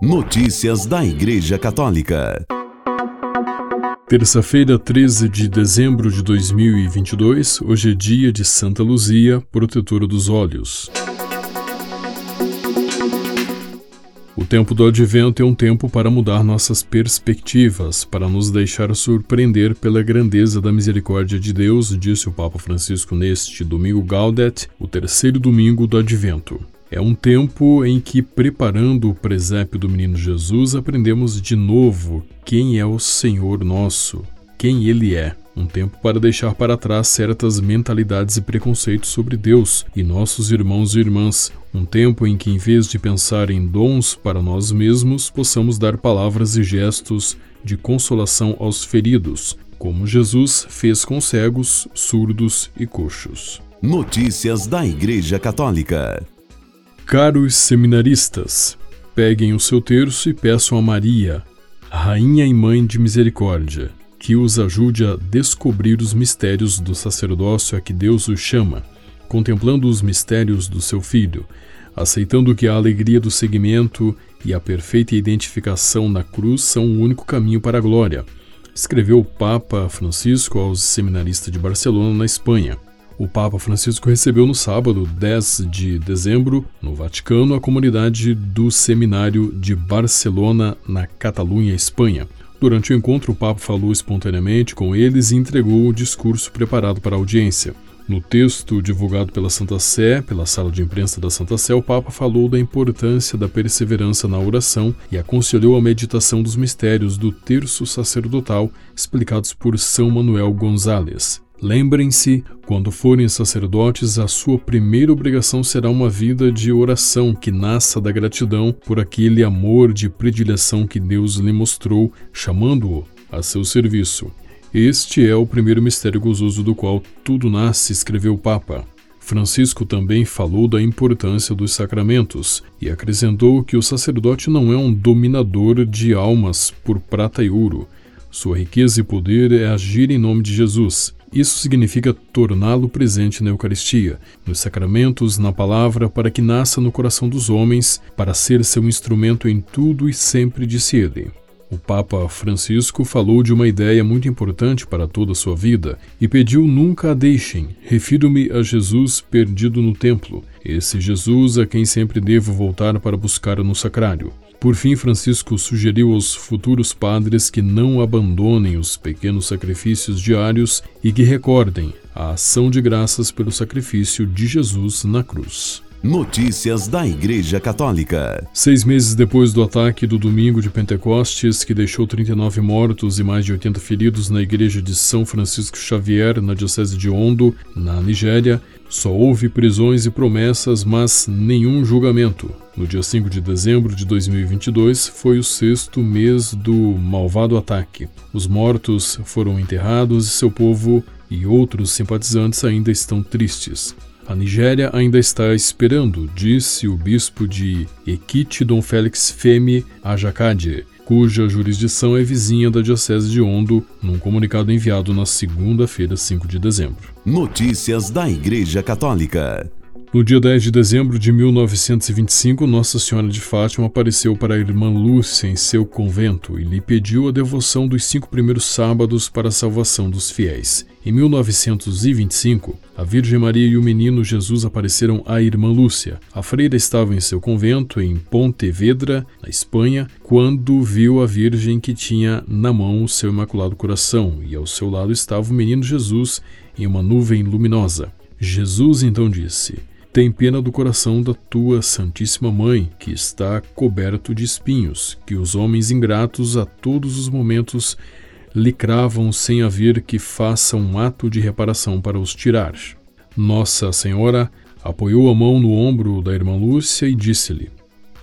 Notícias da Igreja Católica. Terça-feira, 13 de dezembro de 2022, hoje é dia de Santa Luzia, protetora dos olhos. O tempo do advento é um tempo para mudar nossas perspectivas, para nos deixar surpreender pela grandeza da misericórdia de Deus, disse o Papa Francisco neste domingo Gaudet, o terceiro domingo do advento. É um tempo em que, preparando o presépio do menino Jesus, aprendemos de novo quem é o Senhor nosso, quem Ele é. Um tempo para deixar para trás certas mentalidades e preconceitos sobre Deus e nossos irmãos e irmãs. Um tempo em que, em vez de pensar em dons para nós mesmos, possamos dar palavras e gestos de consolação aos feridos, como Jesus fez com cegos, surdos e coxos. Notícias da Igreja Católica. Caros seminaristas, peguem o seu terço e peçam a Maria, Rainha e Mãe de Misericórdia, que os ajude a descobrir os mistérios do sacerdócio a que Deus os chama, contemplando os mistérios do seu Filho, aceitando que a alegria do seguimento e a perfeita identificação na cruz são o único caminho para a glória, escreveu o Papa Francisco aos seminaristas de Barcelona, na Espanha. O Papa Francisco recebeu no sábado, 10 de dezembro, no Vaticano, a comunidade do Seminário de Barcelona, na Catalunha, Espanha. Durante o encontro, o Papa falou espontaneamente com eles e entregou o discurso preparado para a audiência. No texto divulgado pela Santa Sé, pela sala de imprensa da Santa Sé, o Papa falou da importância da perseverança na oração e aconselhou a meditação dos mistérios do terço sacerdotal explicados por São Manuel González. Lembrem-se, quando forem sacerdotes, a sua primeira obrigação será uma vida de oração que nasça da gratidão por aquele amor de predileção que Deus lhe mostrou, chamando-o a seu serviço. Este é o primeiro mistério gozoso do qual tudo nasce, escreveu o Papa. Francisco também falou da importância dos sacramentos e acrescentou que o sacerdote não é um dominador de almas por prata e ouro. Sua riqueza e poder é agir em nome de Jesus isso significa torná-lo presente na Eucaristia, nos sacramentos, na palavra, para que nasça no coração dos homens, para ser seu instrumento em tudo e sempre, disse ele. O Papa Francisco falou de uma ideia muito importante para toda a sua vida e pediu nunca a deixem. Refiro-me a Jesus perdido no templo, esse Jesus a quem sempre devo voltar para buscar no sacrário. Por fim, Francisco sugeriu aos futuros padres que não abandonem os pequenos sacrifícios diários e que recordem a ação de graças pelo sacrifício de Jesus na cruz. Notícias da Igreja Católica. Seis meses depois do ataque do domingo de Pentecostes, que deixou 39 mortos e mais de 80 feridos na igreja de São Francisco Xavier, na Diocese de Ondo, na Nigéria, só houve prisões e promessas, mas nenhum julgamento. No dia 5 de dezembro de 2022 foi o sexto mês do malvado ataque. Os mortos foram enterrados e seu povo e outros simpatizantes ainda estão tristes. A Nigéria ainda está esperando, disse o bispo de Ekiti, Dom Félix Femi Ajakade, cuja jurisdição é vizinha da Diocese de Ondo, num comunicado enviado na segunda-feira, 5 de dezembro. Notícias da Igreja Católica. No dia 10 de dezembro de 1925, Nossa Senhora de Fátima apareceu para a irmã Lúcia em seu convento e lhe pediu a devoção dos cinco primeiros sábados para a salvação dos fiéis. Em 1925, a Virgem Maria e o menino Jesus apareceram à irmã Lúcia. A freira estava em seu convento em Pontevedra, na Espanha, quando viu a Virgem que tinha na mão o seu imaculado coração e ao seu lado estava o menino Jesus em uma nuvem luminosa. Jesus então disse: tem pena do coração da tua Santíssima Mãe, que está coberto de espinhos, que os homens ingratos a todos os momentos lhe cravam sem haver que faça um ato de reparação para os tirar. Nossa Senhora apoiou a mão no ombro da irmã Lúcia e disse-lhe: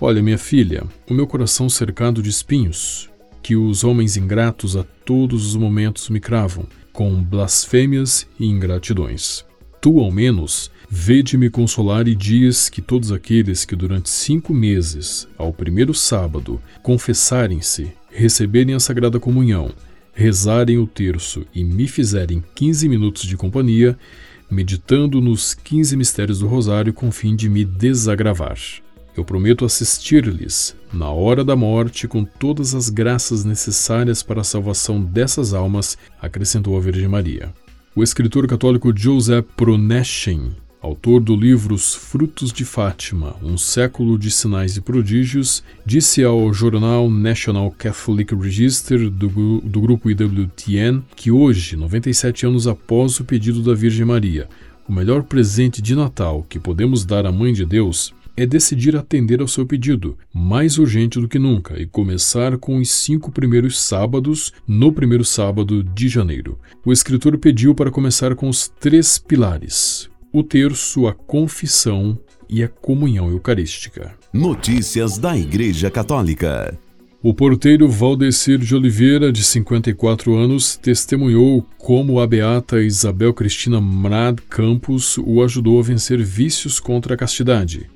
Olha, minha filha, o meu coração cercado de espinhos, que os homens ingratos a todos os momentos me cravam, com blasfêmias e ingratidões. Tu, ao menos, Vede-me consolar e diz que todos aqueles que durante cinco meses, ao primeiro sábado, confessarem-se, receberem a Sagrada Comunhão, rezarem o terço e me fizerem quinze minutos de companhia, meditando nos quinze mistérios do Rosário com fim de me desagravar. Eu prometo assistir-lhes, na hora da morte, com todas as graças necessárias para a salvação dessas almas, acrescentou a Virgem Maria. O escritor católico Joseph Proneschen, autor do livro Os Frutos de Fátima, um século de sinais e prodígios, disse ao jornal National Catholic Register do, do grupo IWTN que hoje, 97 anos após o pedido da Virgem Maria, o melhor presente de Natal que podemos dar à Mãe de Deus é decidir atender ao seu pedido, mais urgente do que nunca, e começar com os cinco primeiros sábados, no primeiro sábado de janeiro. O escritor pediu para começar com os três pilares: o terço, a confissão e a comunhão eucarística. Notícias da Igreja Católica. O porteiro Valdecir de Oliveira, de 54 anos, testemunhou como a beata Isabel Cristina Mrad Campos o ajudou a vencer vícios contra a castidade.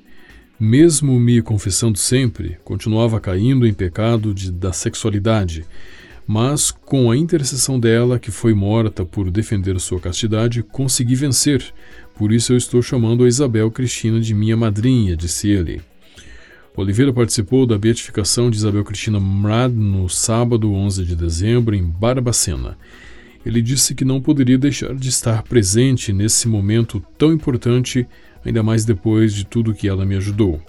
Mesmo me confessando sempre, continuava caindo em pecado de, da sexualidade, mas com a intercessão dela, que foi morta por defender sua castidade, consegui vencer. Por isso eu estou chamando a Isabel Cristina de minha madrinha, disse ele. Oliveira participou da beatificação de Isabel Cristina Mrad no sábado 11 de dezembro em Barbacena. Ele disse que não poderia deixar de estar presente nesse momento tão importante ainda mais depois de tudo que ela me ajudou.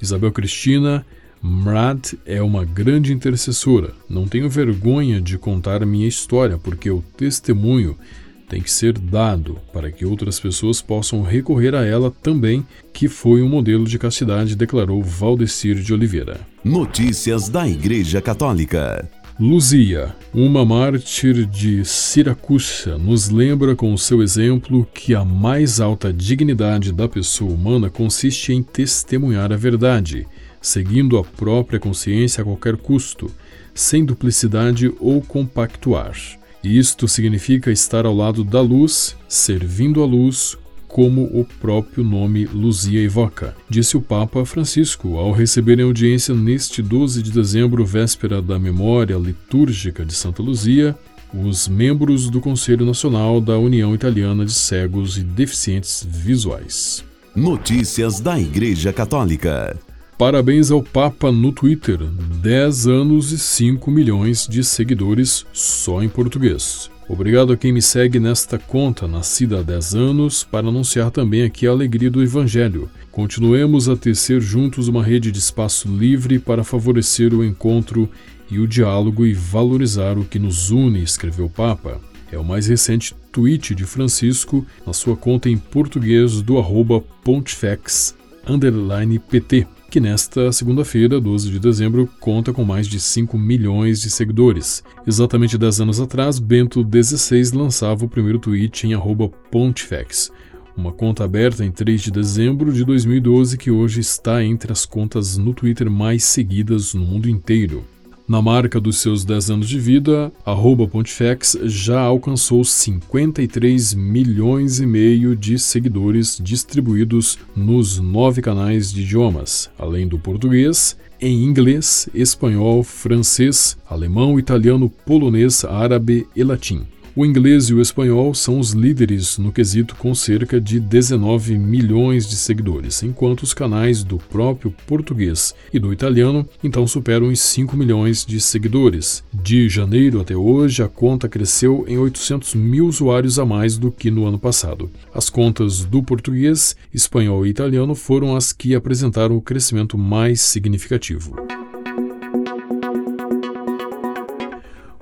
Isabel Cristina Mrad é uma grande intercessora. Não tenho vergonha de contar minha história, porque o testemunho tem que ser dado para que outras pessoas possam recorrer a ela também, que foi um modelo de castidade, declarou Valdecir de Oliveira. Notícias da Igreja Católica. Luzia, uma mártir de Siracusa, nos lembra com o seu exemplo que a mais alta dignidade da pessoa humana consiste em testemunhar a verdade, seguindo a própria consciência a qualquer custo, sem duplicidade ou compactuar. Isto significa estar ao lado da luz, servindo a luz, como o próprio nome Luzia evoca, disse o Papa Francisco ao receber em audiência neste 12 de dezembro, véspera da memória litúrgica de Santa Luzia, os membros do Conselho Nacional da União Italiana de Cegos e Deficientes Visuais. Notícias da Igreja Católica. Parabéns ao Papa no Twitter. 10 anos e 5 milhões de seguidores só em português. Obrigado a quem me segue nesta conta, nascida há 10 anos, para anunciar também aqui a alegria do Evangelho. Continuemos a tecer juntos uma rede de espaço livre para favorecer o encontro e o diálogo e valorizar o que nos une, escreveu o Papa. É o mais recente tweet de Francisco na sua conta em português do arroba pontifex pt que nesta segunda-feira, 12 de dezembro, conta com mais de 5 milhões de seguidores. Exatamente 10 anos atrás, Bento XVI lançava o primeiro tweet em Pontifex, uma conta aberta em 3 de dezembro de 2012 que hoje está entre as contas no Twitter mais seguidas no mundo inteiro. Na marca dos seus 10 anos de vida, arroba Pontifex já alcançou 53 milhões e meio de seguidores distribuídos nos nove canais de idiomas, além do português, em inglês, espanhol, francês, alemão, italiano, polonês, árabe e latim. O inglês e o espanhol são os líderes no quesito com cerca de 19 milhões de seguidores, enquanto os canais do próprio português e do italiano então superam os 5 milhões de seguidores. De janeiro até hoje, a conta cresceu em 800 mil usuários a mais do que no ano passado. As contas do português, espanhol e italiano foram as que apresentaram o crescimento mais significativo.